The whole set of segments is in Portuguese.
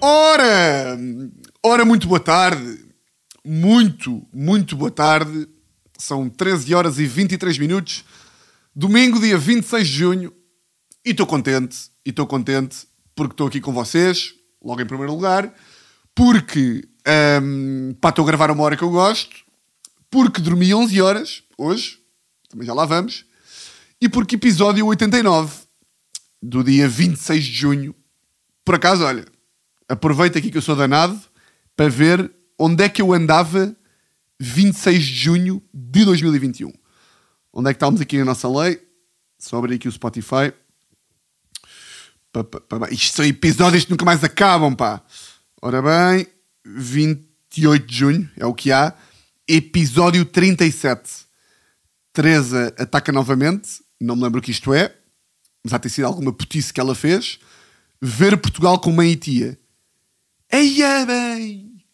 Ora! Ora, muito boa tarde. Muito, muito boa tarde. São 13 horas e 23 minutos. Domingo, dia 26 de junho. E estou contente. E estou contente porque estou aqui com vocês, logo em primeiro lugar. Porque pá, estou a gravar uma hora que eu gosto. Porque dormi 11 horas hoje. Também já lá vamos. E porque episódio 89 do dia 26 de junho. Por acaso, olha, aproveito aqui que eu sou danado para ver onde é que eu andava 26 de junho de 2021. Onde é que estávamos aqui na nossa lei? Só abrir aqui o Spotify. Pá, pá, pá. Isto são episódios que nunca mais acabam, pá. Ora bem, 28 de junho é o que há. Episódio 37. Teresa ataca novamente. Não me lembro o que isto é. Mas há ter sido alguma putice que ela fez. Ver Portugal com mãe e tia. Eia bem!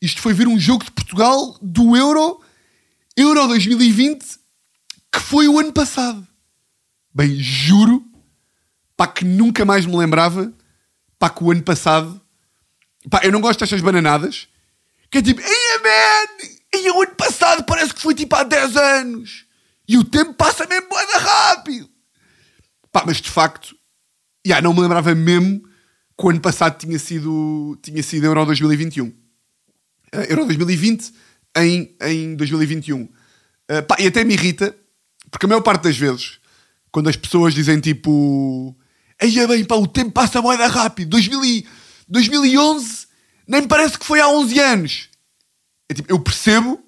Isto foi ver um jogo de Portugal do Euro, Euro 2020, que foi o ano passado. Bem, juro, pá, que nunca mais me lembrava, pá, que o ano passado, pá, eu não gosto destas bananadas, que é tipo, eia man! Eia, o ano passado parece que foi tipo há 10 anos. E o tempo passa mesmo boeda rápido. Pá, mas de facto, já não me lembrava mesmo que o ano passado tinha sido, tinha sido Euro 2021. Eh, Euro 2020 em, em 2021. Eh, pá, e até me irrita, porque a maior parte das vezes, quando as pessoas dizem tipo, Eia bem, pá, o tempo passa boeda rápido, 2000 e- 2011 nem parece que foi há 11 anos. É tipo, eu percebo,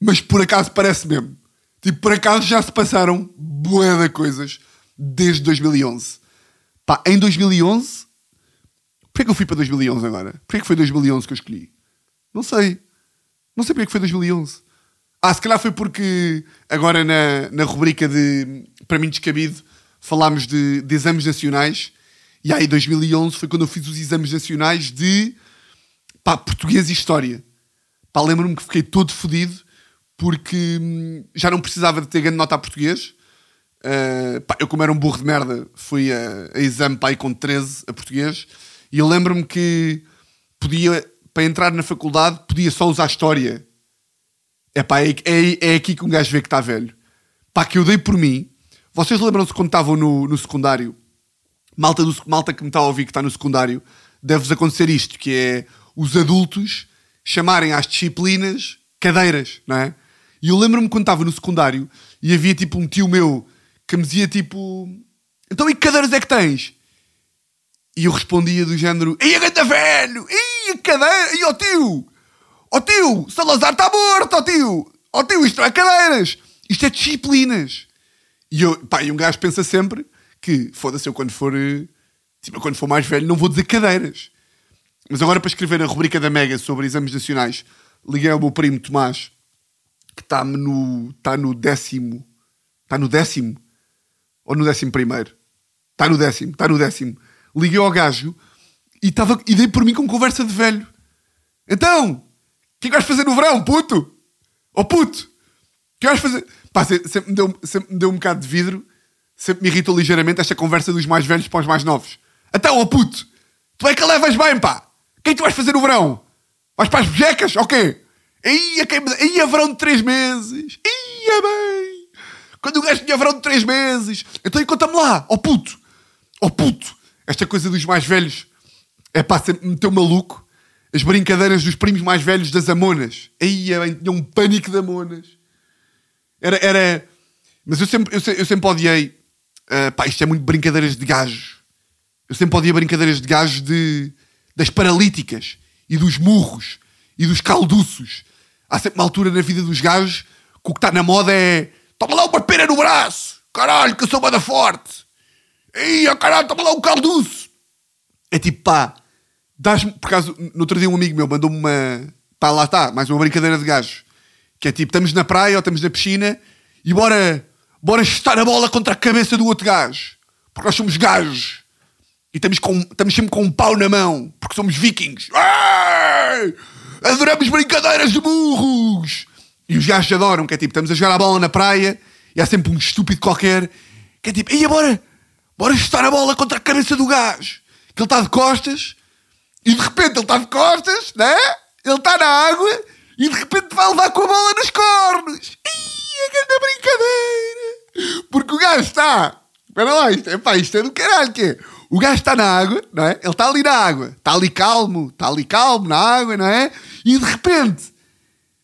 mas por acaso parece mesmo. Tipo, por acaso já se passaram de coisas desde 2011. Pá, em 2011... Porquê que eu fui para 2011 agora? Porquê que foi 2011 que eu escolhi? Não sei. Não sei porquê que foi 2011. Ah, se calhar foi porque agora na, na rubrica de Para mim descabido falámos de, de exames nacionais e aí 2011 foi quando eu fiz os exames nacionais de pá, português e história. Pá, lembro-me que fiquei todo fodido porque hum, já não precisava de ter grande nota a português. Uh, pá, eu, como era um burro de merda, fui a, a exame pá, com 13 a português. E eu lembro-me que podia, para entrar na faculdade, podia só usar história. É pá, é, é, é aqui que um gajo vê que está velho. Pá, que eu dei por mim. Vocês lembram-se quando estavam no, no secundário? Malta, do, malta que me está a ouvir que está no secundário, deve-vos acontecer isto, que é os adultos chamarem às disciplinas cadeiras, não é? E eu lembro-me quando estava no secundário e havia tipo um tio meu que me dizia tipo então e que cadeiras é que tens? E eu respondia do género Ei, a ganda velho! Ei, a cadeira! Ei, ó tio! Ó tio! Salazar está morto, ó tio! Ó tio, isto não é cadeiras! Isto é disciplinas! E, eu, pá, e um gajo pensa sempre que, foda-se, eu quando for, eh, tipo, quando for mais velho não vou dizer cadeiras. Mas agora para escrever a rubrica da Mega sobre exames nacionais, liguei ao meu primo Tomás, que está no, está no décimo, está no décimo, ou no décimo primeiro? Está no décimo, está no décimo. Liguei ao gajo e, estava, e dei por mim com conversa de velho. Então, o que é que vais fazer no verão, puto? Ó puto, o que vais fazer? Pá, se- sempre me, deu, sempre me deu um bocado de vidro, sempre me irritou ligeiramente esta conversa dos mais velhos para os mais novos. Então, ó puto, tu é que a levas bem, pá. O que é que tu vais fazer no verão? Vais para as bejecas? Quê? Ia. Ia verão de três meses. Ia bem. Quando o gajo tinha verão de três meses. Então, conta-me lá, ó puto. Ó puto. Esta coisa dos mais velhos é pá, sempre me meteu maluco. As brincadeiras dos primos mais velhos das Amonas. Bem, tinha um pânico de Amonas. Era, era... Mas eu sempre, eu, eu sempre odiei. ah, pá, isto é muito brincadeiras de gajos. Eu sempre odiei brincadeiras de gajos de, das paralíticas e dos murros e dos calduços. Há sempre uma altura na vida dos gajos que o que está na moda é toma lá uma pera no braço, caralho, que eu sou bada forte. Ia, caralho, toma lá um calduço. É tipo, pá, dás-me, por acaso, no outro dia um amigo meu mandou-me uma, pá, lá está, mais uma brincadeira de gajos. Que é tipo, estamos na praia ou estamos na piscina e bora, bora chutar a bola contra a cabeça do outro gajo. Porque nós somos gajos. E estamos, com, estamos sempre com um pau na mão, porque somos vikings. Ei! Adoramos brincadeiras de burros! E os gajos adoram, que é tipo, estamos a jogar a bola na praia e há sempre um estúpido qualquer que é tipo, ei, bora, bora chutar a bola contra a cabeça do gajo. Que ele está de costas e de repente ele está de costas, né? Ele está na água e de repente vai levar com a bola nos cornos. Ih, a grande brincadeira! Porque o gajo está. Espera lá, isto é, pá, isto é do caralho que é. O gajo está na água, não é? Ele está ali na água, está ali calmo, está ali calmo na água, não é? E de repente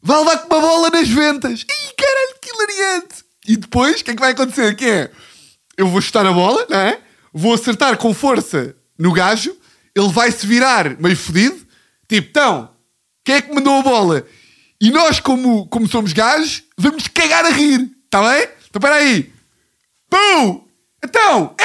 vai levar com uma bola nas ventas. Ih, caralho, que hilariante! E depois, o que é que vai acontecer? Que é, eu vou chutar a bola, não é? Vou acertar com força no gajo, ele vai se virar meio fodido, tipo, então, quem é que mandou a bola? E nós, como, como somos gajos, vamos cagar a rir, está bem? Então, espera aí. Pum! Então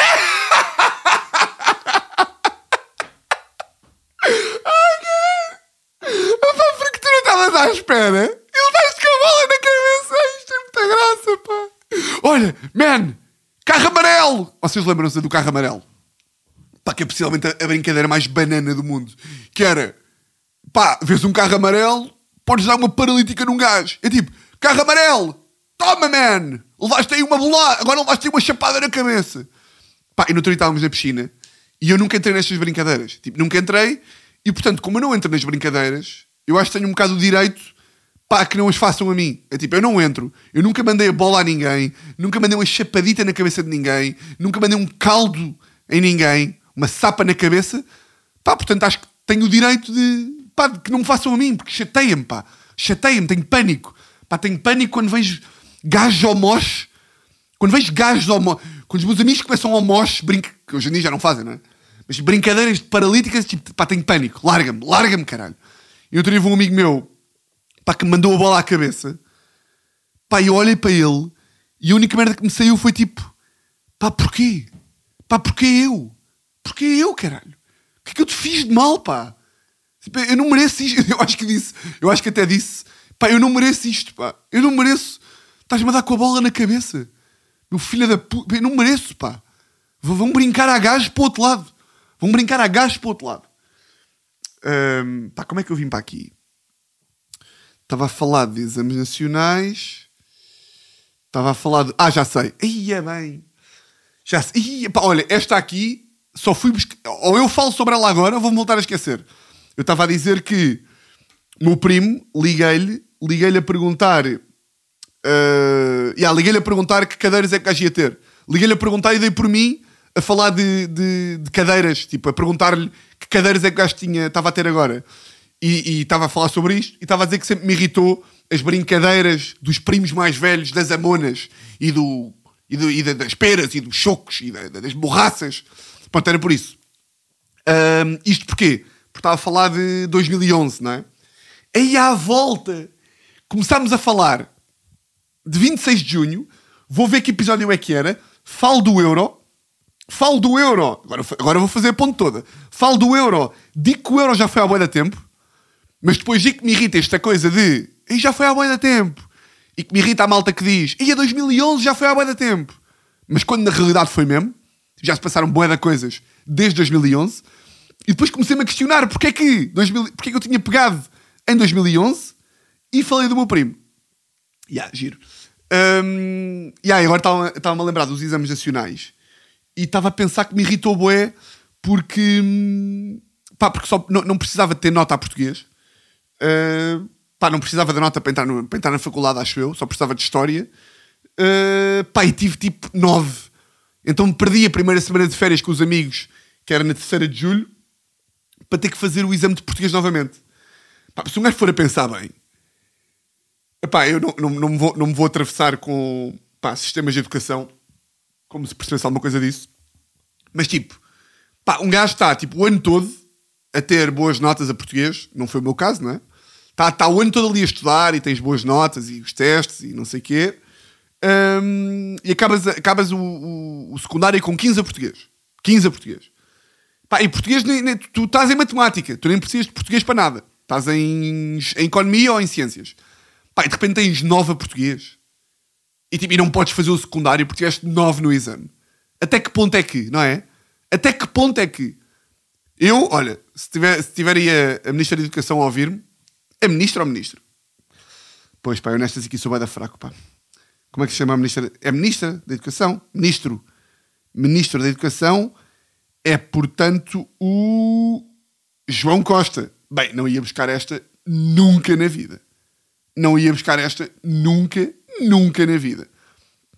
porque tu não estavas espera? Ele vai-te com a bola na cabeça. Isto é muita graça, pá. Olha, man, carro amarelo. Vocês lembram-se do carro amarelo? Pá, que é possivelmente a, brincadeira mais banana do mundo. Que era, pá, vês um carro amarelo, podes dar uma paralítica num gajo. É tipo, carro amarelo, toma, man. Levaste aí uma bolada, agora levaste aí uma chapada na cabeça. Pá, e no outro dia estávamos na piscina e eu nunca entrei nestas brincadeiras. Tipo, nunca entrei e, portanto, como eu não entro nas brincadeiras, eu acho que tenho um bocado o direito pá, que não as façam a mim. É tipo, eu não entro, eu nunca mandei a bola a ninguém, nunca mandei uma chapadita na cabeça de ninguém, nunca mandei um caldo em ninguém, uma sapa na cabeça. Pá, portanto, acho que tenho o direito de, pá, que não me façam a mim, porque chateia-me, pá. Chateia-me, tenho pânico. Pá, tenho pânico quando vejo gajos moche, quando vejo gajos moche, quando os meus amigos começam moche, brinca, que hoje em dia já não fazem, não é? Mas brincadeiras de paralíticas, tipo, pá, tenho pânico. Larga-me, larga-me, caralho. E dia houve um amigo meu, pá, que me mandou a bola à cabeça. Pá, eu olhei para ele e a única merda que me saiu foi tipo, pá, porquê? Pá, porquê eu? Porquê eu, caralho? O que é que eu te fiz de mal, pá? Tipo, eu não mereço isto. Eu acho que disse, eu acho que até disse, pá, eu não mereço isto, pá. Eu não mereço. Estás-me a dar com a bola na cabeça. Meu filho da puta, eu não mereço, pá. Vão brincar a gajos para o outro lado. Vão brincar a gajos para o outro lado. Ahm, pá, como é que eu vim para aqui? Estava a falar de exames nacionais. Estava a falar de. Ah, já sei. Ia bem. Já sei. Ia, pá, olha, esta aqui só fui buscar. Ou eu falo sobre ela agora, ou vou-me voltar a esquecer. Eu estava a dizer que meu primo, liguei-lhe, liguei-lhe a perguntar. Uh, yeah, liguei-lhe a perguntar que cadeiras é que gajo ia ter. Liguei-lhe a perguntar e dei por mim a falar de, de- de cadeiras, tipo, a perguntar-lhe que cadeiras é que o gajo tinha, estava a ter agora. E estava a falar sobre isto e estava a dizer que sempre me irritou as brincadeiras dos primos mais velhos, das amonas e, do, e, do- e da- das peras e dos chocos e da- da- das borraças. Pronto, era por isso. Ahm, isto porquê? Porque estava a falar de 2011, não é? Aí à volta começámos a falar de 26 de junho. Vou ver que episódio é que era. Falo do Euro. Falo do Euro. Agora, agora vou fazer a ponte toda. Falo do Euro. Digo que o Euro já foi há boa da tempo. Mas depois digo que me irrita esta coisa de e já foi há boa da tempo. E que me irrita a malta que diz e a 2011 já foi há boa da tempo. Mas quando na realidade foi mesmo. Já se passaram boa da coisas desde 2011. E depois comecei-me a questionar porque é que, 2000, porque é que eu tinha pegado em 2011 e falei do meu primo. Ya, giro. Um, yeah, agora estava- estava-me a lembrar dos exames nacionais e estava a pensar que me irritou bué porque, hum, pá, porque só não, não precisava ter nota a português. Uh, pá, não precisava da nota para entrar, no- para entrar na faculdade, acho eu, só precisava de história. Uh, pá, e tive tipo 9. Então perdi a primeira semana de férias com os amigos, que era na terceira de julho, para ter que fazer o exame de português novamente. Pá, se um gajo for a pensar bem, epá, eu não, não, não, me vou, não me vou atravessar com pá, sistemas de educação, como se percebesse alguma coisa disso. Mas tipo, pá, um gajo está tipo, o ano todo a ter boas notas a português, não foi o meu caso, não é? Está tá o ano todo ali a estudar e tens boas notas e os testes e não sei o quê. Hum, e acabas, acabas o, o, o secundário com 15 a português. 15 a português. Pá, e português, nem, nem- tu estás em matemática, tu nem precisas de português para nada. Estás em, em economia ou em ciências. Pá, e de repente tens 9 a português. E, tipo, e não podes fazer o secundário porque tiveste 9 no exame. Até que ponto é que, não é? Até que ponto é que eu, olha, se tiver, se tiver aí a, a Ministra da Educação a ouvir-me, é ministro ou ministro? Pois pá, eu nestas aqui sou bem da fraco, pá. Como é que se chama a Ministra? É Ministra da Educação? Ministro. Ministro da Educação é, portanto, o João Costa. Bem, não ia buscar esta nunca na vida. Não ia buscar esta nunca, nunca na vida.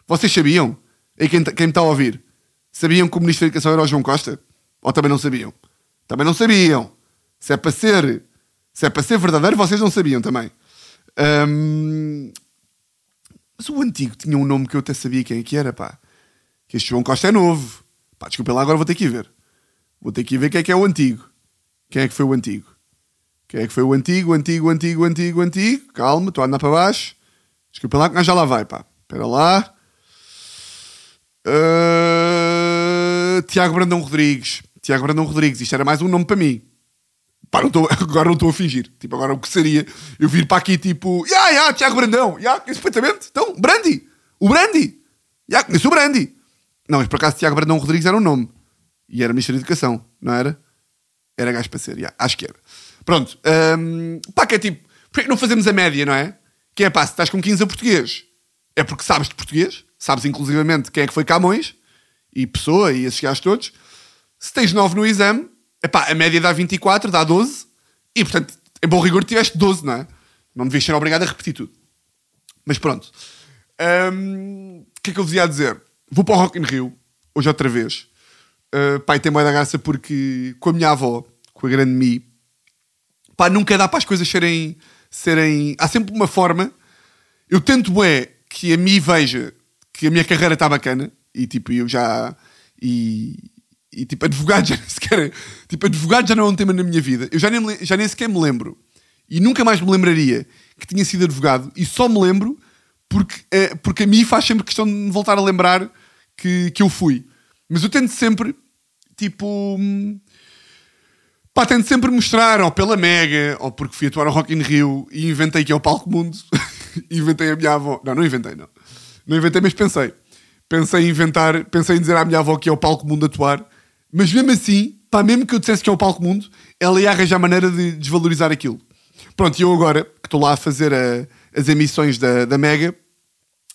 Vocês sabiam? E quem, quem me está a ouvir? Sabiam que o Ministro da Educação era o João Costa? Ou também não sabiam? Também não sabiam. Se é para ser, se é para ser verdadeiro, vocês não sabiam também. Hum, mas o antigo tinha um nome que eu até sabia quem é que era, pá. Que este João Costa é novo. Pá, desculpa lá, agora vou ter que ir ver. Vou ter que ir ver quem é que é o antigo. Quem é que foi o antigo? Quem é que foi o antigo, antigo, antigo, antigo, antigo? Calma, estou a andar para baixo. Desculpa lá que já lá vai, pá. Espera lá. Uh, Tiago Brandão Rodrigues. Tiago Brandão Rodrigues. Isto era mais um nome para mim. Pá, não tô, agora não estou a fingir. Tipo, agora o que seria eu vir para aqui tipo, ya, yeah, ya, yeah, Tiago Brandão, ya, yeah, perfeitamente. Então, Brandi, o Brandi, ya, yeah, conheço o Brandi. Não, mas por acaso Tiago Brandão Rodrigues era um nome. E era Ministro da Educação, não era? Era gajo para ser, ya, acho que era. Pronto, um, pá, que é tipo, porquê que não fazemos a média, não é? Que é pá, se estás com 15 a português, é porque sabes de português, sabes inclusivamente quem é que foi Camões, e Pessoa, e esses gajos todos. Se tens 9 no exame, Epá, a média dá 24, dá 12, e portanto, em bom rigor, tiveste 12, não é? Não devias ser obrigado a repetir tudo. Mas pronto. O um, que é que eu vos ia dizer? Vou para o Rock in Rio, hoje outra vez. Uh, pai, tem mais da graça porque com a minha avó, com a grande Mi, pá, nunca dá para as coisas serem. Serem há sempre uma forma. Eu tento é que a Mi veja que a minha carreira está bacana, e tipo, eu já. E, e tipo, advogado já nem sequer. Tipo, advogado já não é um tema na minha vida. Eu já nem, já nem sequer me lembro. E nunca mais me lembraria que tinha sido advogado. E só me lembro porque, é, porque a mim faz sempre questão de me voltar a lembrar que, que eu fui. Mas eu tento sempre, tipo. Pá, tento sempre mostrar, ou pela Mega, ou porque fui atuar ao Rock in Rio e inventei que é o Palco Mundo. inventei a minha avó. Não, não inventei, não. Não inventei, mas pensei. Pensei em inventar, pensei em dizer à minha avó que é o Palco Mundo atuar mas mesmo assim, pá, mesmo que eu dissesse que é o palco mundo, ela ia arranjar maneira de desvalorizar aquilo. Pronto, e eu agora, que estou lá a fazer a, as emissões da, da Mega,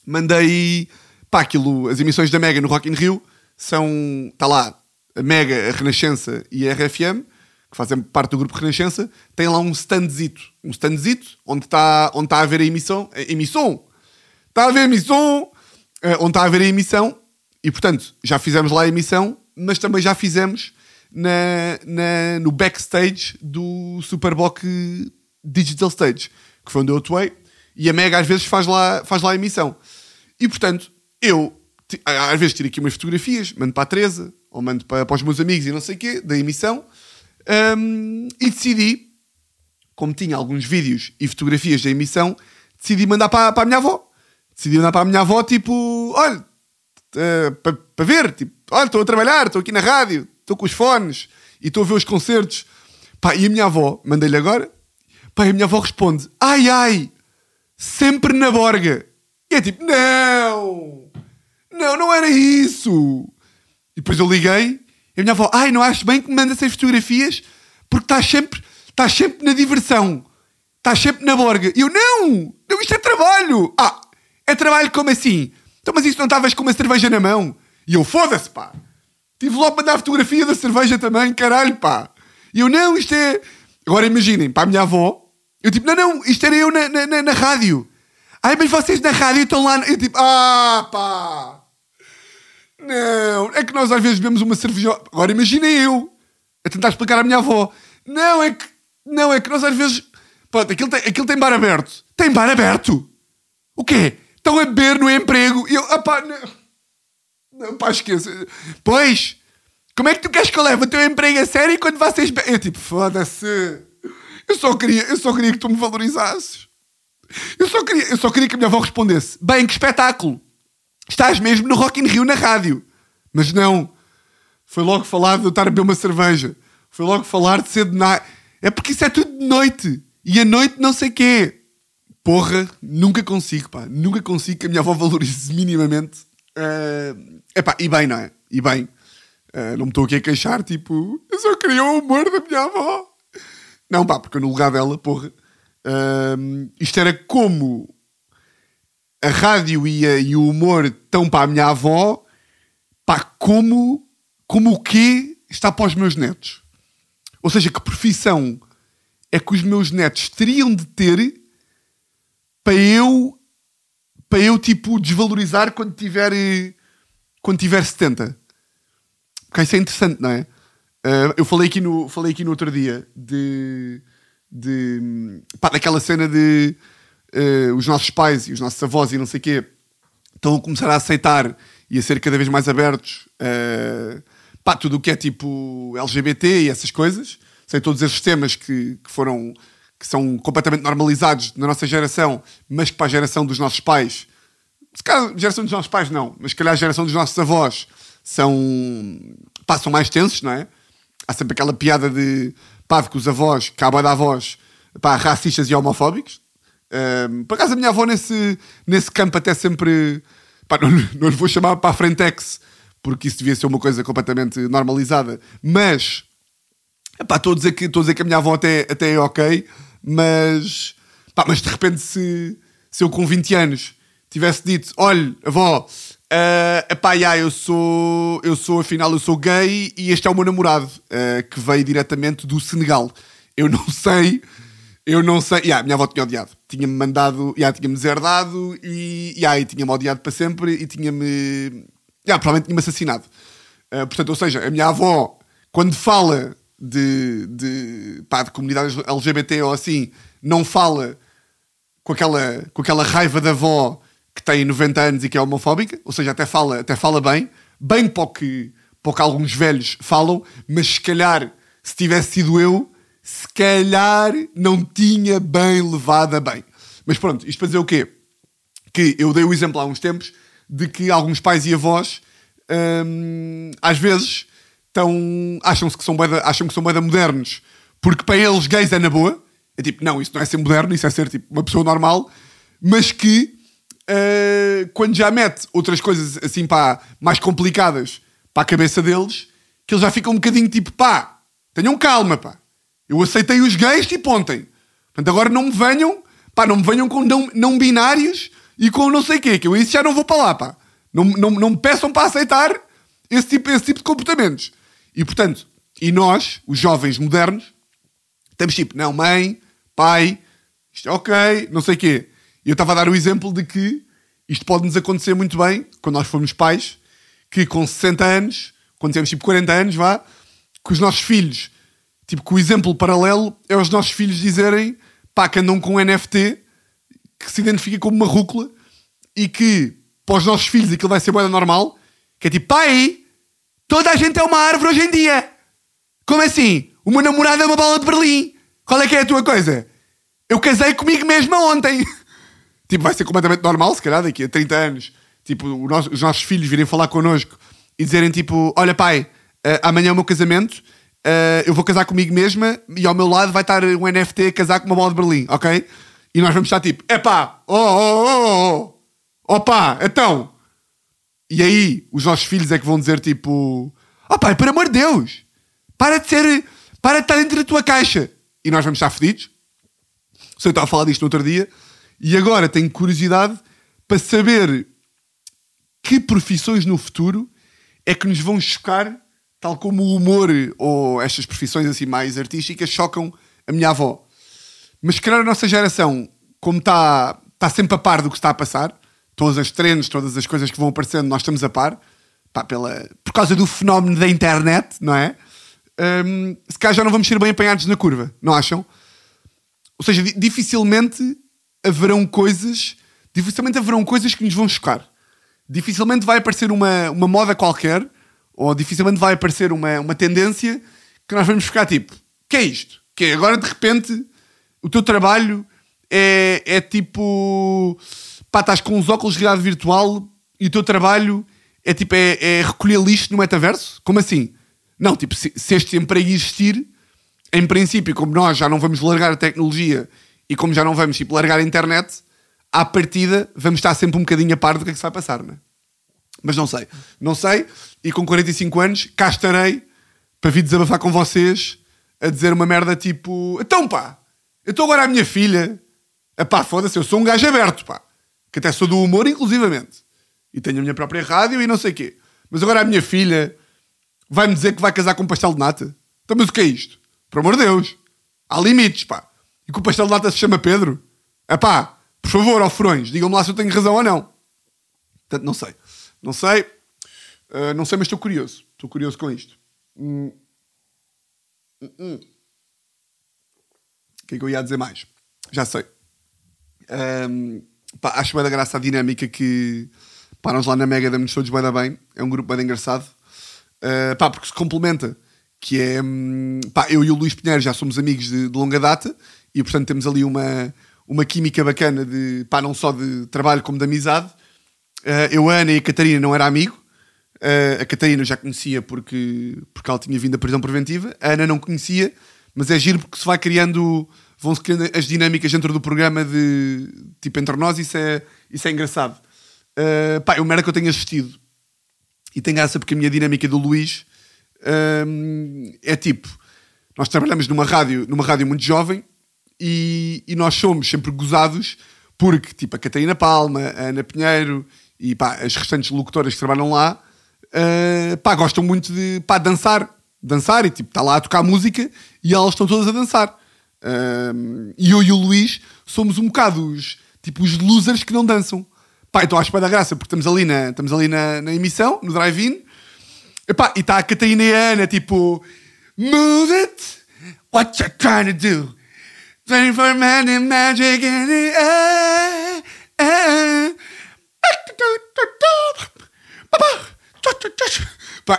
mandei, pá, aquilo, as emissões da Mega no Rock in Rio são, está lá, a Mega, a Renascença e a RFM, que fazem parte do grupo Renascença, tem lá um standzito, um standzito, onde está onde tá a ver a emissão, a emissão, está a ver a emissão, eh, onde está a ver a emissão, e portanto, já fizemos lá a emissão, mas também já fizemos na, na, no backstage do Superboc Digital Stage, que foi onde eu atuei, e a Mega às vezes faz lá, faz lá a emissão. E portanto, eu às vezes tiro aqui umas fotografias, mando para a Teresa, ou mando para, para os meus amigos e não sei o quê, da emissão, um, e decidi, como tinha alguns vídeos e fotografias da emissão, decidi mandar para, para a minha avó. Decidi mandar para a minha avó, tipo, olha, uh, para, para ver, tipo, olha, estou a trabalhar, estou aqui na rádio, estou com os fones e estou a ver os concertos. Pá, e a minha avó, mandei-lhe agora, pá, e a minha avó responde, ai, ai, sempre na borga. E é tipo, não, não, não era isso. E depois eu liguei, e a minha avó, ai, não acho bem que me manda essas fotografias, porque estás sempre, estás sempre na diversão. Estás sempre na borga. E eu, não, não, isto é trabalho. Ah, é trabalho como assim? Então, mas isso não estavas com uma cerveja na mão? E eu, foda-se, pá. Tive logo para mandar a fotografia da cerveja também, caralho, pá. E eu, não, isto é. Agora imaginem, para a minha avó, eu tipo, não, não, isto era eu na, na, na rádio. Ai, mas vocês na rádio estão lá. Eu tipo, ah, pá. Não, é que nós às vezes vemos uma cerveja. Agora imaginem eu a tentar explicar à minha avó. Não, é que. Não, é que nós às vezes. Pronto, aquilo tem, aquilo tem bar aberto. Tem bar aberto? O quê? Estão a beber no emprego. E eu, ah pá, não. Não, pá, esqueça. Pois, como é que tu queres que eu leve o teu emprego a sério quando vocês. Eu tipo, foda-se. Eu só queria, eu só queria que tu me valorizasses. Eu só queria, eu só queria que a minha avó respondesse: Bem, que espetáculo! Estás mesmo no Rock in Rio na rádio. Mas não. Foi logo falar de eu estar a beber uma cerveja. Foi logo falar de ser de na... É porque isso é tudo de noite. E a noite não sei quê. Porra, nunca consigo, pá. Nunca consigo que a minha avó valorize minimamente. Uh, Epá, e bem, não é? E bem. Uh, não me estou aqui a queixar, tipo, eu só queria o humor da minha avó. Não, pá, porque no lugar dela, porra, uh, isto era como a rádio e, a, e o humor estão para a minha avó, pá, como, como o quê está para os meus netos? Ou seja, que profissão é que os meus netos teriam de ter para eu, para eu tipo, desvalorizar quando tiver, quando tiver 70? Porque isso é interessante, não é? Uh, eu falei aqui, no, falei aqui no outro dia de, de pá, daquela cena de uh, os nossos pais e os nossos avós e não sei o quê estão a começar a aceitar e a ser cada vez mais abertos uh, tudo o que é tipo LGBT e essas coisas, sei todos esses temas que, que foram que são completamente normalizados na nossa geração, mas que para a geração dos nossos pais, se calhar a geração dos nossos pais não, mas se calhar a geração dos nossos avós são, são mais tensos, não é? há sempre aquela piada de pá, que os avós, que há da avós, pá, racistas e homofóbicos. Um, por acaso a minha avó nesse, nesse campo até sempre pá, não, não lhe vou chamar para a frentex porque isso devia ser uma coisa completamente normalizada mas pá, estou a dizer que, estou a, dizer que a minha avó até, até é ok mas, pá, mas de repente se, se eu com 20 anos tivesse dito, olha avó Uh, epá, eu sou, eu sou, afinal, eu sou gay e este é o meu namorado, uh, que veio diretamente do Senegal. Eu não sei, eu não sei. Yeah, minha avó tinha odiado, tinha-me mandado, yeah, tinha-me deserdado e, yeah, e tinha-me odiado para sempre e tinha-me. Yeah, provavelmente tinha-me assassinado. Uh, portanto, ou seja, a minha avó, quando fala de, de, pá, de comunidades LGBT ou assim, não fala com aquela, com aquela raiva da avó que tem 90 anos e que é homofóbica, ou seja, até fala, até fala bem, bem para o, que, para o que alguns velhos falam, mas se calhar, se tivesse sido eu, se calhar não tinha bem levado a bem. Mas pronto, isto para dizer o quê? Que eu dei o exemplo há uns tempos de que alguns pais e avós hum, às vezes estão, acham-se que são boeda, acham que são boeda modernos porque para eles gays é na boa. É tipo, não, isso não é ser moderno, isso é ser tipo uma pessoa normal, mas que uh, quando já mete outras coisas assim, pá, mais complicadas para a cabeça deles, que eles já ficam um bocadinho tipo, pá, tenham calma, pá. Eu aceitei os gays tipo ontem. Portanto, agora não me venham, pá, não me venham com não, não binários e com não sei o quê, que eu isso já não vou para lá, pá. Não, não, não me peçam para aceitar esse tipo, esse tipo de comportamentos. E portanto, e nós, os jovens modernos, estamos tipo, não, mãe, pai, isto é ok, não sei o quê. E eu estava a dar o exemplo de que isto pode nos acontecer muito bem quando nós formos pais, que com 60 anos, quando temos tipo 40 anos, vá, que os nossos filhos, tipo, que o exemplo paralelo é os nossos filhos dizerem pá, que andam com um NFT que se identifica como uma rúcula e que para os nossos filhos aquilo vai ser boa normal, que é tipo, pai, toda a gente é uma árvore hoje em dia. Como assim? O meu namorado é uma bola de Berlim. Qual é que é a tua coisa? Eu casei comigo mesmo ontem. Tipo, vai ser completamente normal, se calhar, daqui a 30 anos. Tipo, os nossos filhos virem falar connosco e dizerem tipo: Olha, pai, uh, amanhã é o meu casamento, uh, eu vou casar comigo mesma e ao meu lado vai estar um NFT a casar com uma bola de Berlim, ok? E nós vamos estar tipo: Epá, oh, oh, oh, oh, oh pá, então. E aí, os nossos filhos é que vão dizer tipo: Oh pai, por amor de Deus, para de ser, para de estar dentro da tua caixa. E nós vamos estar fedidos. Você estava a falar disto no outro dia e agora tenho curiosidade para saber que profissões no futuro é que nos vão chocar, tal como o humor ou estas profissões assim mais artísticas chocam a minha avó. Mas se calhar a nossa geração, como está tá sempre a par do que está a passar, todas as trends, todas as coisas que vão aparecendo, nós estamos a par, pá, pela, por causa do fenómeno da internet, não é? Um, se calhar já não vamos ser bem apanhados na curva, não acham? Ou seja, dificilmente haverão coisas, dificilmente haverão coisas que nos vão chocar. Dificilmente vai aparecer uma, uma moda qualquer, ou dificilmente vai aparecer uma, uma tendência que nós vamos ficar tipo: que é isto? Que agora de repente o teu trabalho é, é tipo. pá, estás com os óculos de realidade virtual e o teu trabalho é tipo é, é, recolher lixo no metaverso? Como assim? Não, tipo, se, se este emprego existir, em princípio, como nós já não vamos largar a tecnologia e como já não vamos tipo, largar a internet, à partida vamos estar sempre um bocadinho a par do que é que se vai passar, não é? Mas não sei. Não sei. E com 45 anos, cá estarei para vir desabafar com vocês a dizer uma merda tipo: Então pá, eu estou agora a minha filha. Pá, foda-se, eu sou um gajo aberto, pá. Que até sou do humor, inclusivamente. E tenho a minha própria rádio e não sei o quê. Mas agora a minha filha vai-me dizer que vai casar com um pastel de nata. Então, mas o que é isto? Por amor de Deus. Há limites, pá. E que o pastel de nata se chama Pedro? É pá, por favor, ó furões, digam-me lá se eu tenho razão ou não. Portanto, não sei. Não sei. Uh, não sei, mas estou curioso. Estou curioso com isto. Hum. Hum, hum. O que é que eu ia dizer mais? Já sei. Um, pá, acho bem da graça a dinâmica que pá, nós lá na Mega damos todos bem da bem. É um grupo bem engraçado. Uh, pá, porque se complementa. Que é. Hum, pá, eu e o Luís Pinheiro já somos amigos de, de, longa data e, portanto, temos ali uma, uma química bacana de. pá, não só de trabalho como de amizade. Uh, eu, Ana e a Catarina não era amigo. Uh, a Catarina já conhecia porque, porque ela tinha vindo da prisão preventiva. A Ana não conhecia, mas é giro porque se vai criando. vão-se criando as dinâmicas dentro do programa de. tipo entre nós, isso é, isso é engraçado. Uh, pá, é uma merda que eu tenho assistido. E tem graça porque a minha dinâmica do Luís uh, é tipo. Nós trabalhamos numa rádio, numa rádio muito jovem e, e nós somos sempre gozados porque, tipo, a Catarina Palma, a Ana Pinheiro e pá, as restantes locutoras que trabalham lá uh, pá, gostam muito de pá, dançar. Dançar e tipo, está lá a tocar música e elas estão todas a dançar. Uh, e eu e o Luís somos um bocado os, tipo, os losers que não dançam. Pá, então acho da graça, porque estamos ali na, estamos ali na, na emissão, no drive-in, e está a Catarina e a Ana, tipo, move it, what you trying to do? Playing for man and magic in the air.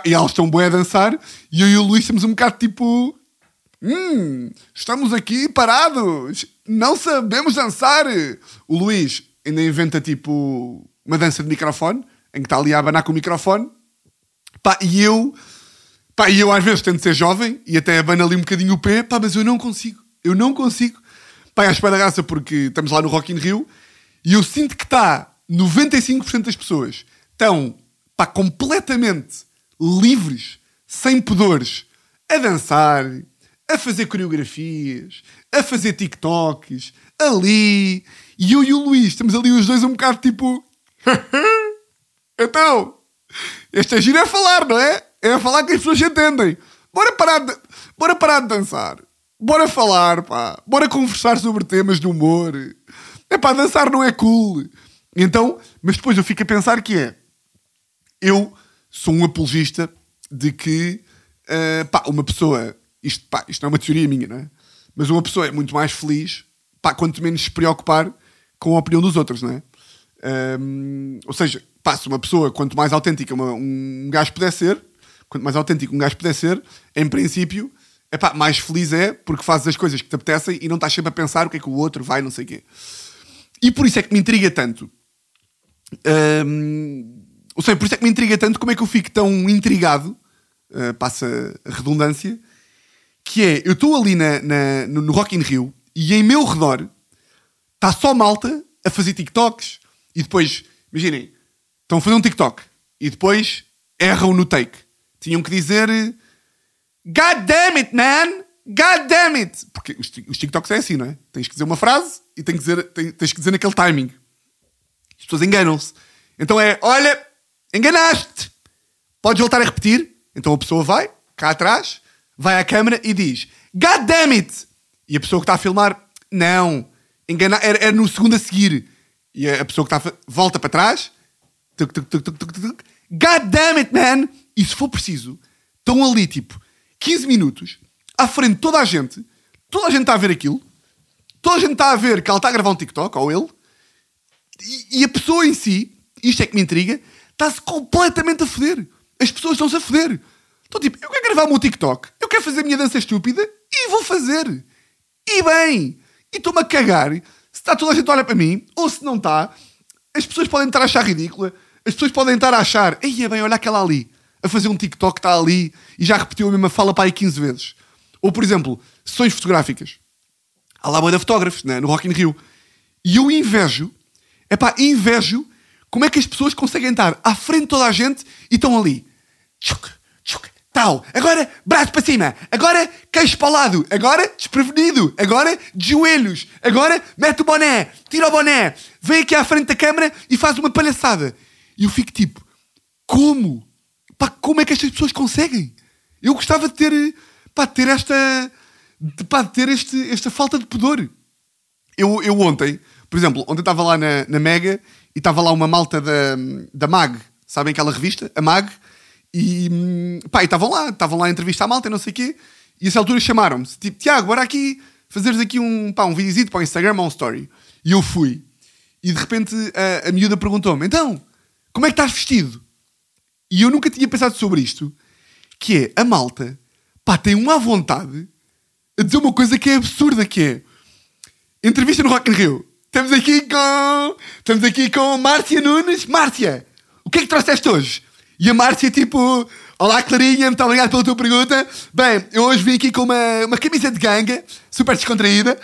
E elas estão bem a dançar e eu e o Luís estamos um bocado tipo. Hum, estamos aqui parados, não sabemos dançar. O Luís ainda inventa tipo uma dança de microfone, em que está ali a abanar com o microfone. Pá, e eu, pá, e eu às vezes tento ser jovem e até abano ali um bocadinho o pé, pá, mas eu não consigo, eu não consigo. Pá, espera da graça porque estamos lá no Rock in Rio e eu sinto que está 95% das pessoas estão pá, completamente livres, sem pudores, a dançar, a fazer coreografias, a fazer TikToks, ali. E eu e o Luís estamos ali os dois um bocado tipo. então, esta gira é falar, não é? É falar que as pessoas entendem. Bora parar de, bora parar de dançar. Bora falar, pá. Bora conversar sobre temas de humor. É pá, dançar não é cool. Então, mas depois eu fico a pensar que é eu sou um apologista de que uh, pá, uma pessoa, isto, pá, isto não é uma teoria minha, não é? Mas uma pessoa é muito mais feliz pá, quanto menos se preocupar com a opinião dos outros, não é? Um, ou seja, pá, se uma pessoa, quanto mais autêntica uma, um gajo puder ser, quanto mais autêntico um gajo puder ser, em princípio, é pá, mais feliz é porque fazes as coisas que te apetecem e não estás sempre a pensar o que é que o outro vai, não sei o quê. E por isso é que me intriga tanto. Um, ou seja, por isso é que me intriga tanto como é que eu fico tão intrigado, uh, passa a redundância, que é, eu estou ali na, na, no, Rock in Rio e em meu redor está só malta a fazer TikToks e depois, imaginem, estão a fazer um TikTok e depois erram no take. Tinham que dizer God damn it, man! God damn it! Porque os, os TikToks é assim, não é? Tens que dizer uma frase e tens que dizer, tens, tens que dizer naquele timing. As pessoas enganam-se. Então é, olha, enganaste. Podes voltar a repetir? Então a pessoa vai, cá atrás, vai à câmera e diz God damn it! E a pessoa que está a filmar, não, engana, era, era no segundo a seguir. E a pessoa que está a, volta para trás, tuc, tuc, tuc, tuc, tuc, tuc, God damn it, man! E se for preciso, estão ali tipo 15 minutos, à frente de toda a gente, toda a gente está a ver aquilo, toda a gente está a ver que ela está a gravar um TikTok, ou ele, e, a pessoa em si, isto é que me intriga, está-se completamente a foder. As pessoas estão-se a foder. Então, tipo, eu quero gravar o meu TikTok, eu quero fazer a minha dança estúpida e vou fazer. E bem, e estou-me a cagar se está toda a gente a olhar para mim ou se não está. As pessoas podem estar a achar ridícula, as pessoas podem estar a achar, ei, é bem, olha aquela ali, a fazer um TikTok, está ali e já repetiu a mesma fala para aí 15 vezes. Ou, por exemplo, sessões fotográficas. Há lá boa de fotógrafos, né? no Rock in Rio. E eu invejo, é pá, invejo como é que as pessoas conseguem estar à frente de toda a gente e estão ali. Tchuc, tchuc, tal. Agora, braço para cima. Agora, queixo para o lado. Agora, desprevenido. Agora, de joelhos. Agora, mete o boné. Tira o boné. Vem aqui à frente da câmara e faz uma palhaçada. E eu fico tipo, como? Pá, como é que estas pessoas conseguem? Eu gostava de ter, pá, de ter esta, de, pá, de ter este, esta falta de pudor. Eu, eu ontem, por exemplo, ontem estava lá na, na Mega e estava lá uma malta da, da MAG, sabem aquela revista? A MAG. E hum, pá, estavam lá, estavam lá a entrevistar a malta e não sei o quê. E a essa altura chamaram-me, tipo, Tiago, bora aqui fazeres aqui um, pá, um videozito para o Instagram ou um story. E eu fui. E de repente a, a miúda perguntou-me, então, como é que estás vestido? E eu nunca tinha pensado sobre isto, que é, a malta, pá, tem uma vontade a dizer uma coisa que é absurda, que é, entrevista no Rock in Rio, estamos aqui com, estamos aqui com Márcia Nunes. Márcia, o que é que trouxeste hoje? E a Márcia, tipo, olá Clarinha, muito obrigado pela tua pergunta. Bem, eu hoje vim aqui com uma, uma camisa de ganga, super descontraída.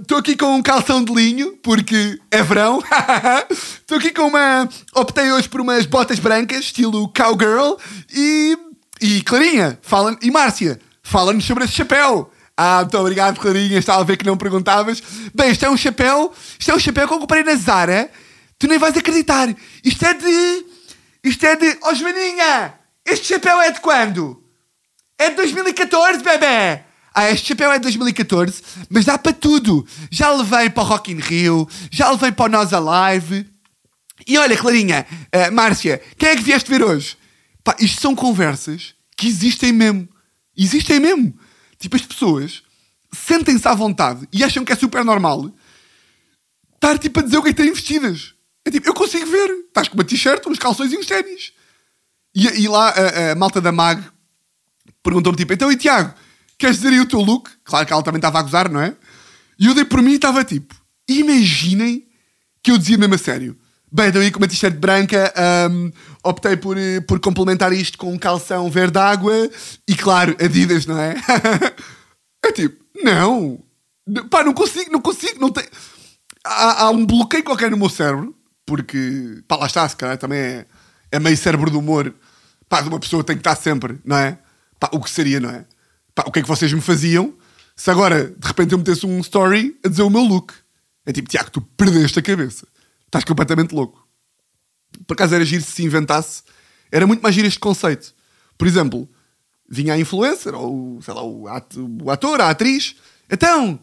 Estou uh, aqui com um calção de linho, porque é verão. Estou aqui com uma. Optei hoje por umas botas brancas, estilo cowgirl. E. E Clarinha, fala, e Márcia, fala-nos sobre esse chapéu. Ah, muito obrigado, Clarinha. Estava a ver que não perguntavas. Bem, isto é um chapéu. Isto é um chapéu que eu comprei na Zara. Tu nem vais acreditar. Isto é de isto é de. Ó oh, Joaninha! Este chapéu é de quando? É de 2014, bebê! Ah, este chapéu é de 2014, mas dá para tudo. Já levei para o Rock in Rio, já levei para o Nós Alive. E olha, Clarinha, uh, Márcia, quem é que vieste ver hoje? Pá, isto são conversas que existem mesmo. Existem mesmo. Tipo, as pessoas sentem-se à vontade e acham que é super normal estar tipo a dizer o que é que têm vestidas. É tipo, eu consigo ver. Estás com uma t-shirt, uns calções e uns ténis. E, e lá a, a, malta da MAG perguntou-me tipo, então e Tiago, queres dizer aí o teu look? Claro que ela também estava a gozar, não é? E eu dei por mim e estava tipo, imaginem que eu dizia mesmo a sério. Bem, então aí com uma t-shirt branca, um, optei por, por complementar isto com um calção verde água e, claro, Adidas, não é? é tipo, não. Pá, não consigo, não consigo, não tem... Há, há um bloqueio qualquer no meu cérebro porque, pá, lá está, se calhar também é, é meio cérebro do humor. Pá, de uma pessoa tem que estar sempre, não é? Pá, o que seria, não é? Pá, o que é que vocês me faziam se agora, de repente, eu metesse um story a dizer o meu look? É tipo, Tiago, tu perdeste a cabeça. Estás completamente louco. Por acaso era giro se se inventasse. Era muito mais giro este conceito. Por exemplo, vinha a influencer, ou sei lá, o ator, a atriz. Então,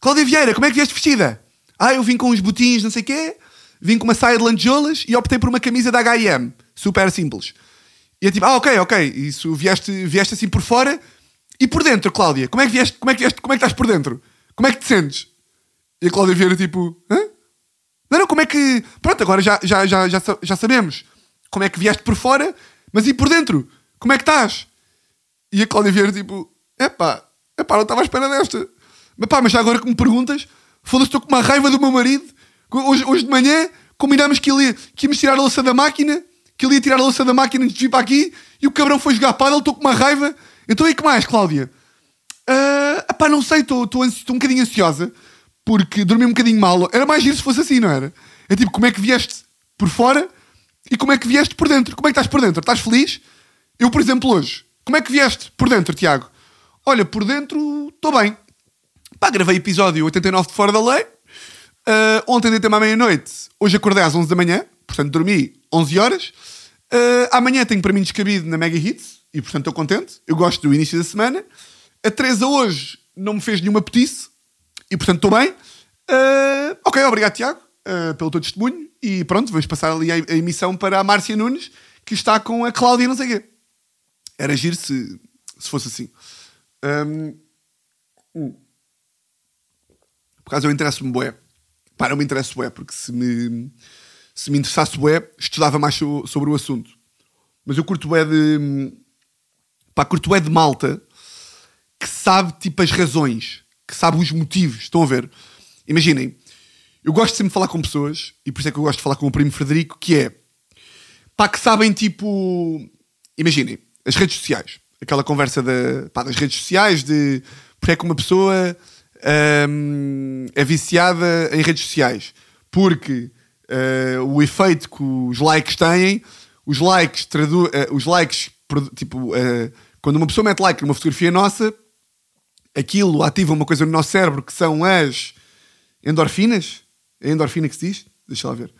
Cláudia Vieira, como é que vieste vestida? Ah, eu vim com uns botins, não sei o quê, vim com uma saia de lancholas e optei por uma camisa da H&M. Super simples. E é tipo, ah, ok, ok. Isso vieste, vieste assim por fora e por dentro, Cláudia. Como é que vieste? Como é que vieste? Como é que estás por dentro? Como é que te sentes? E a Cláudia Vieira tipo, hã? Não, como é que. Pronto, agora já, já, já, já, já sabemos como é que vieste por fora, mas e por dentro? Como é que estás? E a Cláudia Vieira tipo, epá, epá, não estava à espera desta. Mas pá, mas já agora que me perguntas, foda-se, estou com uma raiva do meu marido Hoje, hoje de manhã combinámos que, ele ia, que íamos tirar a louça da máquina, que ele ia tirar a louça da máquina antes de vir para aqui e o cabrão foi jogar ele, estou com uma raiva. Então e que mais, Cláudia? Uh, pá, não sei, estou um bocadinho ansiosa porque dormi um bocadinho mal. Era mais giro se fosse assim, não era? É tipo, como é que vieste por fora e como é que vieste por dentro? Como é que estás por dentro? Estás feliz? Eu, por exemplo, hoje, como é que vieste por dentro, Tiago? Olha, por dentro estou bem. Pá, gravei episódio 89 de Fora da Lei. Uh, ontem deitei-me à meia-noite, hoje acordei às 11 da manhã, portanto dormi 11 horas. Uh, amanhã tenho para mim descabido na Mega Hits e portanto estou contente. Eu gosto do início da semana. A Teresa hoje não me fez nenhuma petice e portanto estou bem. Uh, ok, obrigado Tiago pelo teu testemunho e pronto, vamos passar ali a, a, emissão para a Márcia Nunes que está com a Cláudia não sei o quê. Era giro se, se fosse assim. Um, hum. Por causa eu interesso-me bué Pá, não me interessa bué, porque se me, se me interessasse bué, estudava mais sobre o assunto. Mas eu curto bué de... Pá, curto bué de malta que sabe, tipo, as razões. Que sabe os motivos. Estão a ver? Imaginem. Eu gosto sempre de falar com pessoas, e por isso é que eu gosto de falar com o primo Frederico, que é... Pá, que sabem, tipo... Imaginem. As redes sociais. Aquela conversa da, pá, das redes sociais, de... Porque é que uma pessoa um, é viciada em redes sociais. Porque uh, o efeito que os likes têm, os likes, tradu uh, os likes tipo, uh, quando uma pessoa mete like numa fotografia nossa, aquilo ativa uma coisa no nosso cérebro que são as endorfinas. É endorfina que se diz? Deixa lá ver.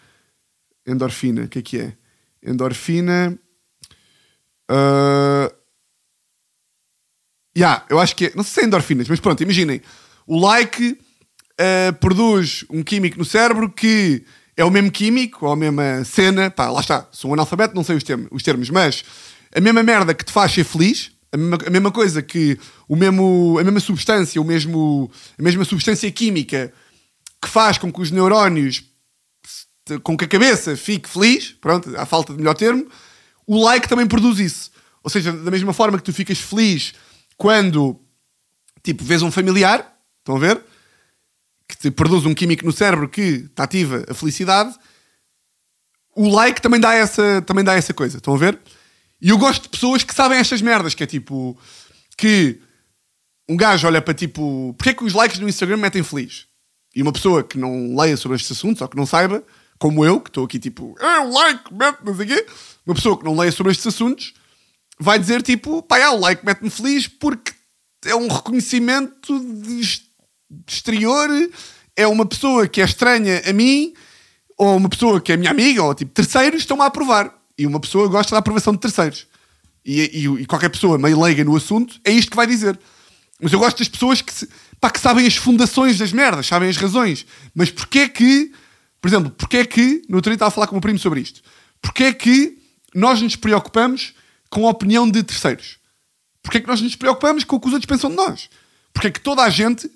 Endorfina, o que é que é? Endorfina. Uh... Yeah, eu acho que é. Não sei se é endorfinas, mas pronto, imaginem. O like uh, produz um químico no cérebro que é o mesmo químico, ou a mesma cena. Pá, lá está. Sou um analfabeto, não sei os termos, os termos mas a mesma merda que te faz ser feliz, a mesma, a mesma coisa que o mesmo, a mesma substância, o mesmo, a mesma substância química que faz com que os neurónios, com que a cabeça fique feliz, pronto, à falta de melhor termo, o like também produz isso. Ou seja, da mesma forma que tu ficas feliz quando, tipo, vês um familiar, estão a ver? Que te produz um químico no cérebro que te ativa a felicidade, o like também dá essa, também dá essa coisa, estão a ver? E eu gosto de pessoas que sabem estas merdas, que é tipo, que um gajo olha para tipo, porque é que os likes no Instagram metem feliz? E uma pessoa que não leia sobre estes assuntos, ou que não saiba, como eu, que estou aqui tipo, é um like, mete, não sei o quê, uma pessoa que não leia sobre estes assuntos, vai dizer tipo, pá, é, o like mete-me feliz porque é um reconhecimento de exterior, é uma pessoa que é estranha a mim, ou uma pessoa que é minha amiga, ou tipo, terceiros estão-me a aprovar. E uma pessoa gosta da aprovação de terceiros. E, e, e, qualquer pessoa meio leiga no assunto é isto que vai dizer. Mas eu gosto das pessoas que, se, pá, que sabem as fundações das merdas, sabem as razões. Mas porquê que, por exemplo, porquê que, no outro dia estava a falar com o meu primo sobre isto, porquê que nós nos preocupamos com a opinião de terceiros? Porquê que nós nos preocupamos com o que os outros pensam de nós? Porquê que toda a gente.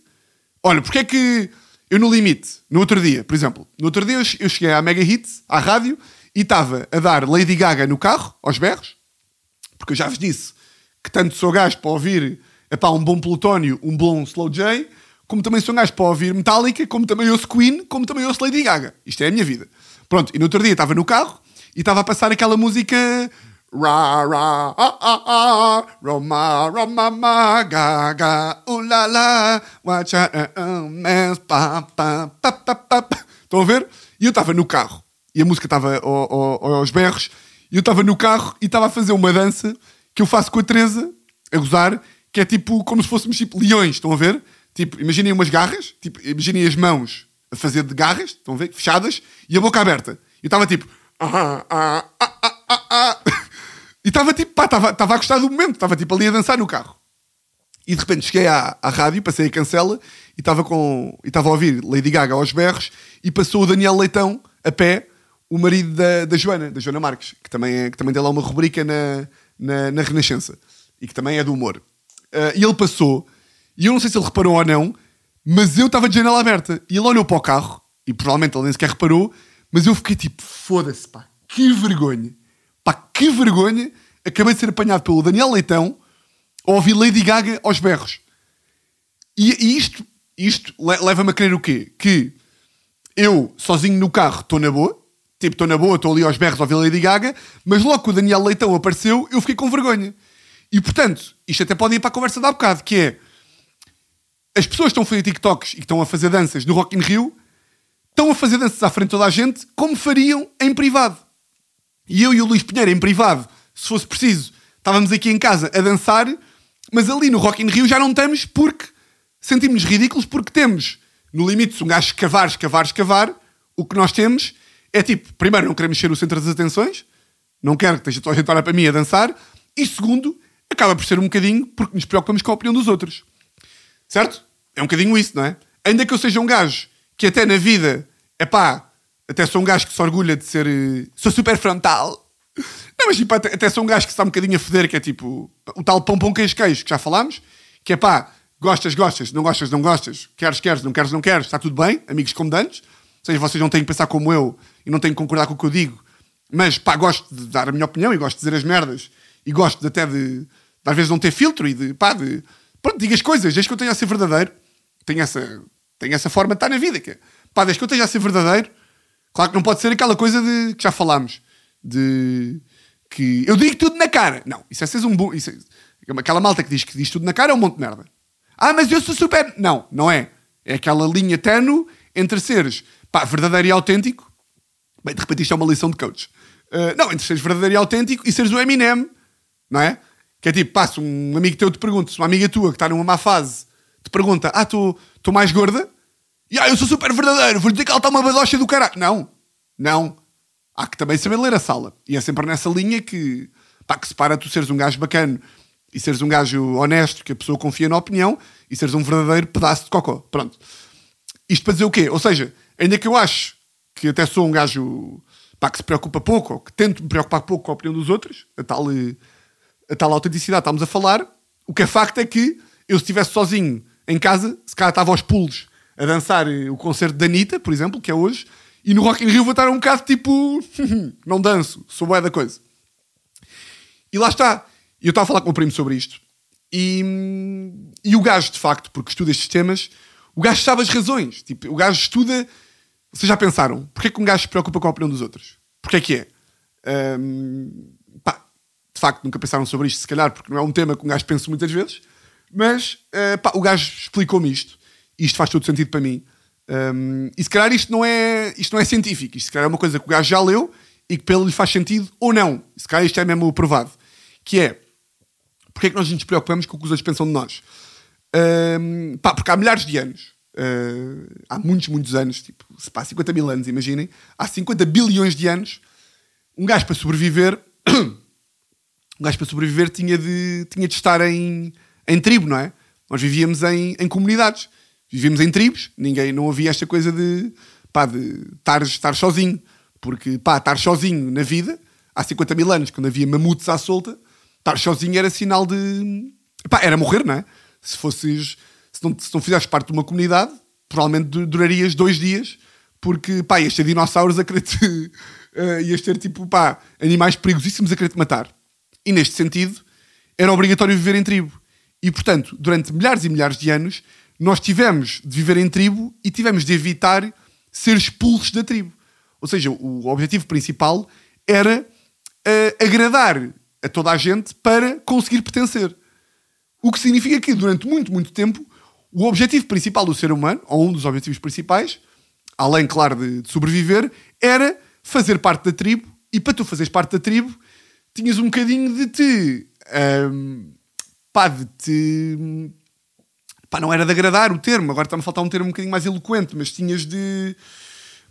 Olha, porquê que eu no limite, no outro dia, por exemplo, no outro dia eu cheguei à Mega Hits, à rádio, e estava a dar Lady Gaga no carro, aos berros, porque eu já vos disse que tanto sou gajo para ouvir epá, um bom Plutónio, um bom Slow J, como também sou gajo para ouvir Metallica, como também ouço Queen, como também ouço Lady Gaga. Isto é a minha vida. Pronto, e no outro dia estava no carro e estava a passar aquela música Ra, ra, ah, ah, ah, Roma, Roma, ma, gaga, ulala, watch out, uh, pa, pa, pa, pa, pa. Estão a ver? E eu estava no carro e a música estava aos berros, e eu estava no carro e estava a fazer uma dança que eu faço com a Teresa, a gozar, que é tipo como se fôssemos tipo leões, estão a ver? Tipo, imaginem umas garras, tipo, imaginem as mãos a fazer de garras, estão a ver? Fechadas, e a boca aberta. E estava tipo. Ah, ah, ah, ah, ah, ah. E estava tipo, pá, estava a gostar do momento, estava tipo ali a dançar no carro. E de repente cheguei à, à rádio, passei a cancela e estava com e estava a ouvir Lady Gaga aos berros e passou o Daniel Leitão a pé o marido da, da Joana, da Joana Marques, que também, é, que também tem lá uma rubrica na, na, na Renascença e que também é do humor. Uh, e ele passou, e eu não sei se ele reparou ou não, mas eu estava de janela aberta. E ele olhou para o carro, e provavelmente ele nem sequer reparou, mas eu fiquei tipo, foda-se, pá, que vergonha. Pá, que vergonha. Acabei de ser apanhado pelo Daniel Leitão a ouvir Lady Gaga aos berros. E, e isto, isto leva-me a crer o quê? Que eu, sozinho no carro, estou na boa, Tipo, estou na boa, estou ali aos berros a ouvir Lady Gaga, mas logo que o Daniel Leitão apareceu, eu fiquei com vergonha. E portanto, isto até pode ir para a conversa de há bocado, que é as pessoas que estão a fazer TikToks e que estão a fazer danças no Rock in Rio estão a fazer danças à frente de toda a gente como fariam em privado. E eu e o Luís Pinheiro, em privado, se fosse preciso, estávamos aqui em casa a dançar, mas ali no Rock in Rio já não estamos porque sentimos ridículos porque temos, no limite, se um gajo escavar, escavar, escavar, o que nós temos é tipo, primeiro, não queremos ser o centro das atenções, não quero que esteja toda a gente a olhar para mim a dançar, e segundo, acaba por ser um bocadinho porque nos preocupamos com a opinião dos outros. Certo? É um bocadinho isso, não é? Ainda que eu seja um gajo que até na vida, é pá, até sou um gajo que se orgulha de ser. Eh, sou super frontal. Não, mas tipo, até, até sou um gajo que está um bocadinho a foder, que é tipo o tal pão pão queijo queijo que já falámos, que é pá, gostas, gostas, não gostas, não gostas, queres, queres, não queres, não queres, está tudo bem, amigos como dantes. Ou seja, vocês não têm que pensar como eu e não tenho que concordar com o que eu digo, mas pá, gosto de dar a minha opinião e gosto de dizer as merdas e gosto de, até de, de às vezes não ter filtro e de pá, de pronto, diga as coisas, desde que eu tenha a ser verdadeiro, tenho essa, tenho essa forma de estar na vida, que é, pá, desde que eu tenha a ser verdadeiro, claro que não pode ser aquela coisa de que já falámos, de que eu digo tudo na cara. Não, isso é ser um bom. Isso é, aquela malta que diz que diz tudo na cara é um monte de merda. Ah, mas eu sou super. Não, não é. É aquela linha tenue entre seres pá, verdadeiro e autêntico Bem, de repente isto é uma lição de coach. Uh, não, entre seres verdadeiro e autêntico e seres o Eminem, não é? Que é tipo, passa um amigo teu te pergunta, se uma amiga tua que está numa má fase te pergunta, ah, estou mais gorda? E ah, eu sou super verdadeiro, vou dizer que ela está uma badocha do caralho. Não, não. Há que também saber ler a sala. E é sempre nessa linha que, pá, que separa tu seres um gajo bacana e seres um gajo honesto, que a pessoa confia na opinião, e seres um verdadeiro pedaço de cocó. Pronto. Isto para dizer o quê? Ou seja, ainda que eu acho que até sou um gajo pá, que se preocupa pouco, ou que tento me preocupar pouco com a opinião dos outros, a tal, eh, a tal autenticidade estamos a falar, o que é facto é que eu se estivesse sozinho em casa, se calhar estava aos pulos a dançar eh, o concerto da Anitta, por exemplo, que é hoje, e no Rock in Rio vou estar um bocado tipo, não danço, sou boa da coisa. E lá está. Eu estava a falar com o primo sobre isto. E, e o gajo, de facto, porque estuda estes temas, o gajo sabe as razões. Tipo, o gajo estuda. Vocês já pensaram? Porquê que um gajo se preocupa com a opinião dos outros? Porquê que é? Hum, pá, de facto, nunca pensaram sobre isto, se calhar, porque não é um tema que um gajo pensa muitas vezes. Mas uh, pá, o gajo explicou-me isto. E isto faz todo sentido para mim. Um, e se calhar isto não, é, isto não é científico. Isto se calhar é uma coisa que o gajo já leu e que ele lhe faz sentido ou não. Se calhar isto é mesmo provado. Que é porque é que nós nos preocupamos com o que os outros pensam de nós? Um, pá, porque há milhares de anos, há muitos, muitos anos, tipo, se pá, 50 mil anos, imaginem, há 50 bilhões de anos, um gajo para sobreviver, um gajo para sobreviver tinha de, tinha de estar em, em tribo, não é? Nós vivíamos em, em comunidades, vivíamos em tribos, ninguém, não havia esta coisa de, pá, de estar, estar sozinho, porque, pá, estar sozinho na vida, há 50 mil anos, quando havia mamutes à solta, estar sozinho era sinal de. Pá, era morrer, não é? Se fosses. Se não, se não fizesses parte de uma comunidade, provavelmente durarias dois dias, porque, pá, ias ter dinossauros a querer te. Uh, ias ter, tipo, pá, animais perigosíssimos a querer te matar. E neste sentido, era obrigatório viver em tribo. E, portanto, durante milhares e milhares de anos, nós tivemos de viver em tribo e tivemos de evitar ser expulsos da tribo. Ou seja, o objetivo principal era uh, agradar a toda a gente para conseguir pertencer. O que significa que durante muito, muito tempo, o objetivo principal do ser humano, ou um dos objetivos principais, além, claro, de, de sobreviver, era fazer parte da tribo. E para tu fazeres parte da tribo, tinhas um bocadinho de te. Um, pá, de te. Pá, não era de agradar o termo, agora está-me a faltar um termo um bocadinho mais eloquente, mas tinhas de.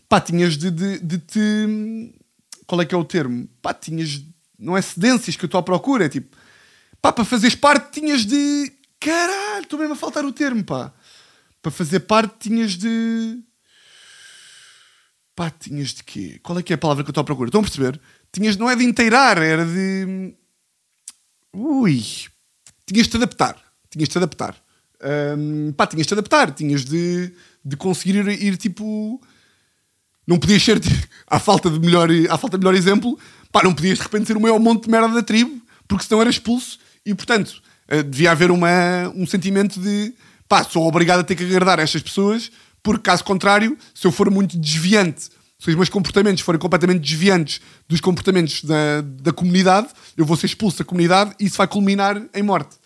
Pá, tinhas de, de, de te. Qual é que é o termo? Pá, tinhas não é cedências que eu estou à procura, é tipo, pá, para fazeres parte tinhas de. Caralho, estou mesmo a faltar o termo, pá. Para fazer parte tinhas de. Pá, tinhas de quê? Qual é que é a palavra que eu estou à procura? Estão a perceber? Tinhas, não é de inteirar, era de. Ui. Tinhas de te adaptar. Tinhas de te adaptar. Um, pá, tinhas de te adaptar. Tinhas de, de conseguir ir, ir tipo. Não podias ser. À falta de melhor, à falta de melhor exemplo, pá, não podias de repente ser o maior monte de merda da tribo, porque senão era expulso e, portanto, devia haver uma, um sentimento de pá, sou obrigado a ter que agradar estas pessoas, porque caso contrário, se eu for muito desviante, se os meus comportamentos forem completamente desviantes dos comportamentos da, da comunidade, eu vou ser expulso da comunidade e isso vai culminar em morte.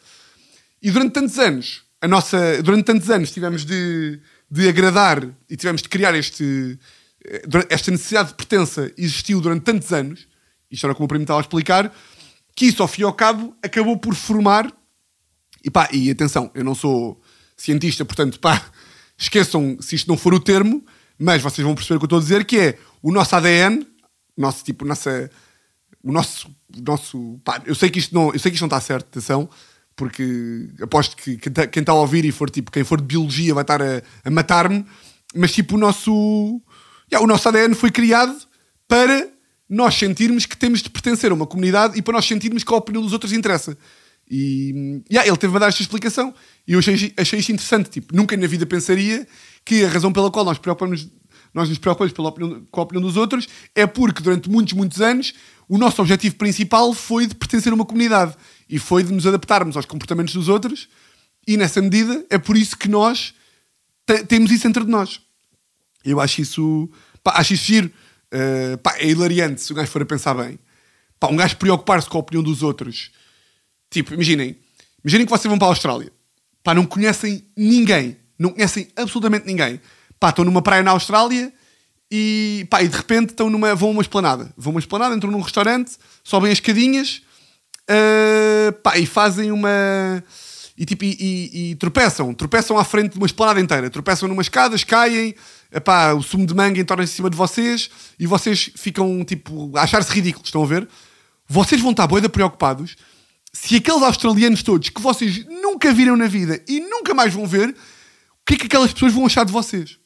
E durante tantos anos, a nossa, durante tantos anos tivemos de, de agradar e tivemos de criar este, eh, esta necessidade de pertença existiu durante tantos anos isto era como o primo estava a explicar, que isso ao fim e ao cabo acabou por formar. E pá, e atenção, eu não sou cientista, portanto, pá, esqueçam se isto não for o termo, mas vocês vão perceber o que eu estou a dizer, que é o nosso ADN, nosso tipo, nossa, o nosso, nosso pá, eu sei que isto não, eu sei que isto não está certo, atenção, porque aposto que quem está, está a ouvir e for tipo, quem for de biologia vai estar a, a matar-me, mas tipo, o nosso, yeah, o nosso ADN foi criado para nós sentirmos que temos de pertencer a uma comunidade e para nós sentirmos que a opinião dos outros interessa. E yeah, ele teve a dar esta explicação e eu achei, achei isto interessante. Tipo, nunca na vida pensaria que a razão pela qual nós, preocupamos, nós nos preocupamos pela opinião, com a opinião dos outros é porque durante muitos, muitos anos o nosso objetivo principal foi de pertencer a uma comunidade e foi de nos adaptarmos aos comportamentos dos outros e nessa medida é por isso que nós temos isso entre nós. Eu acho isso, pá, acho isso giro. Uh, pá, é hilariante se o gajo for a pensar bem. Pá, um gajo preocupar-se com a opinião dos outros. Tipo, imaginem. Imaginem que vocês vão para a Austrália. Pá, não conhecem ninguém. Não conhecem absolutamente ninguém. Pá, estão numa praia na Austrália e, pá, e de repente estão numa, vão a uma esplanada. Vão a uma esplanada, entram num restaurante, sobem as escadinhas uh, pá, e fazem uma... E, tipo, e, e, e tropeçam. Tropeçam à frente de uma esplanada inteira. Tropeçam numas escadas, caem epá, o sumo de manga entorna-se em cima de vocês e vocês ficam tipo a achar-se ridículos, estão a ver? vocês vão estar boeda preocupados se aqueles australianos todos que vocês nunca viram na vida e nunca mais vão ver, o que é que aquelas pessoas vão achar de vocês?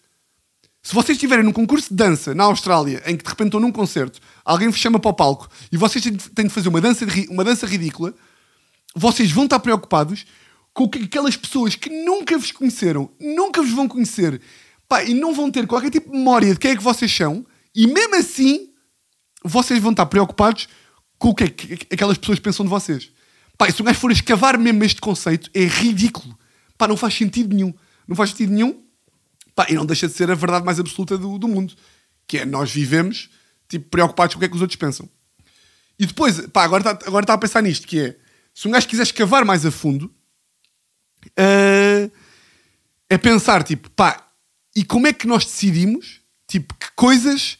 Se vocês estiverem num concurso de dança na Austrália, em que de repente estão num concerto, alguém vos chama para o palco e vocês têm de- fazer uma dança, de uma dança ridícula, vocês vão estar preocupados com o que aquelas pessoas que nunca vos conheceram, nunca vos vão conhecer, pá, e não vão ter qualquer tipo de memória de quem é que vocês são, e mesmo assim vocês vão estar preocupados com o que é que aquelas pessoas pensam de vocês. Pá, se um gajo for escavar mesmo este conceito, é ridículo. Pá, não faz sentido nenhum. Não faz sentido nenhum. Pá, e não deixa de ser a verdade mais absoluta do, do mundo. Que é, nós vivemos, tipo, preocupados com o que é que os outros pensam. E depois, pá, agora está agora tá a pensar nisto, que é, se um gajo quiser escavar mais a fundo, ah, é pensar, tipo, pá, e como é que nós decidimos, tipo, que coisas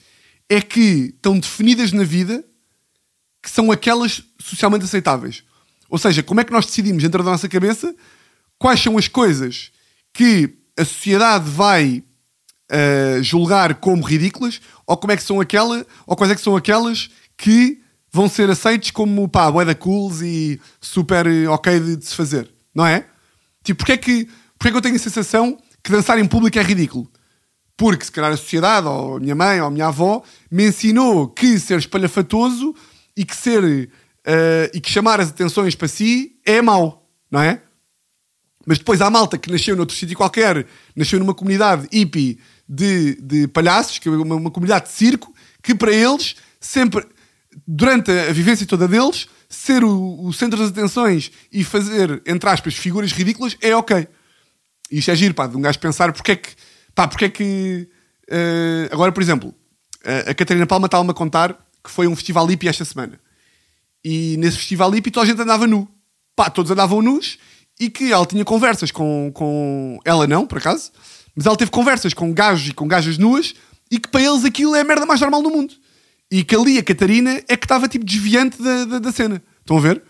é que estão definidas na vida que são aquelas socialmente aceitáveis? Ou seja, como é que nós decidimos dentro da nossa cabeça quais são as coisas que a sociedade vai ah, julgar como ridículas ou como é que são aquela ou quais é que são aquelas que vão ser aceites como pá, da cools e super eh, ok de, de se fazer, não é? Tipo, porque é, que, porque é que eu tenho a sensação que dançar em público é ridículo? Porque se calhar a sociedade, ou a minha mãe, ou a minha avó, me ensinou que ser espalhafatoso e que ser eh, e que chamar as atenções para si é mau, não é? Mas depois há malta que nasceu noutro sítio qualquer, nasceu numa comunidade hippie de, de palhaços, que é uma, uma comunidade de circo, que para eles, sempre, durante a vivência toda deles, ser o, o centro das atenções e fazer, entre aspas, figuras ridículas é ok. Isto é giro, pá, de um gajo pensar porque é que, pá, porque é que, eh, agora, por exemplo, a, a Catarina Palma estava-me a contar que foi um festival hippie esta semana. E nesse festival hippie toda a gente andava nu. Pá, todos andavam nus e que ela tinha conversas com, com... Ela não, por acaso. Mas ela teve conversas com gajos e com gajas nuas e que para eles aquilo é a merda mais normal do mundo. E que ali a Catarina é que estava tipo desviante da, da, da cena. Estão a ver?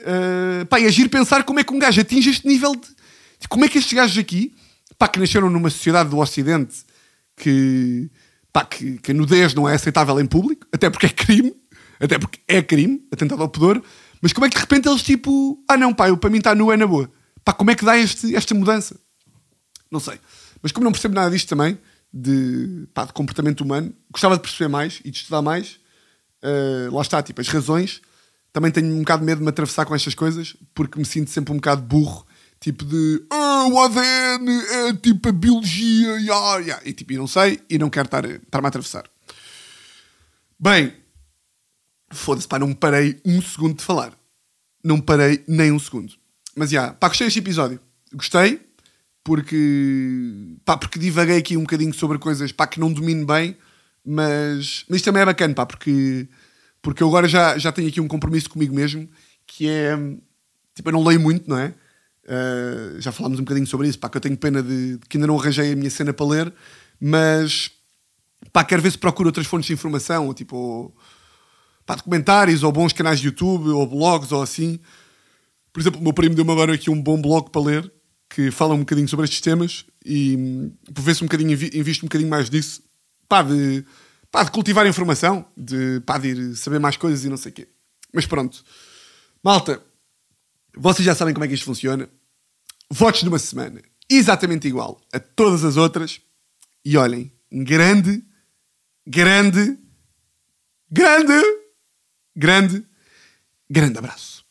Uh, pá, e é giro pensar como é que um gajo atinge este nível de... de como é que estes gajos aqui, pá, que nasceram numa sociedade do Ocidente que, pá, que, que a nudez não é aceitável em público, até porque é crime, até porque é crime, atentado ao pudor, mas como é que de repente eles tipo, ah não, pá, eu, para mim está nu é na boa. Pá, como é que dá este, esta mudança? Não sei. Mas como não percebo nada disto também, de, pá, de comportamento humano, gostava de perceber mais e de estudar mais. Uh, lá está, tipo, as razões. Também tenho um bocado de medo de me atravessar com estas coisas, porque me sinto sempre um bocado burro. Tipo de, ah, o ADN é tipo a biologia, ya, ya. e tipo, e não sei, e não quero estar, estar-me a atravessar. Bem, foda-se, pá, não parei um segundo de falar. Não parei nem um segundo. Mas já, pá, gostei deste episódio. Gostei, porque, pá, porque divaguei aqui um bocadinho sobre coisas, pá, que não domino bem, mas, mas isto também é bacana, pá, porque, porque eu agora já, já tenho aqui um compromisso comigo mesmo, que é, tipo, eu não leio muito, não é? Uh, já falámos um bocadinho sobre isso, pá, que eu tenho pena de, de que ainda não arranjei a minha cena para ler, mas, pá, quero ver se procuro outras fontes de informação, ou, tipo, ou, pá, documentários, ou bons canais de YouTube, ou blogs, ou assim. Por exemplo, o meu primo deu-me agora aqui um bom blog para ler, que fala um bocadinho sobre estes temas, e hum, por ver se um bocadinho, invi- invisto um bocadinho mais disso, pá, de, pá, de cultivar informação, de, pá, de ir saber mais coisas e não sei o quê. Mas pronto. Malta, vocês já sabem como é que isto funciona. Votos de uma semana. Exatamente igual a todas as outras. E olhem, grande, grande, grande, grande, grande abraço.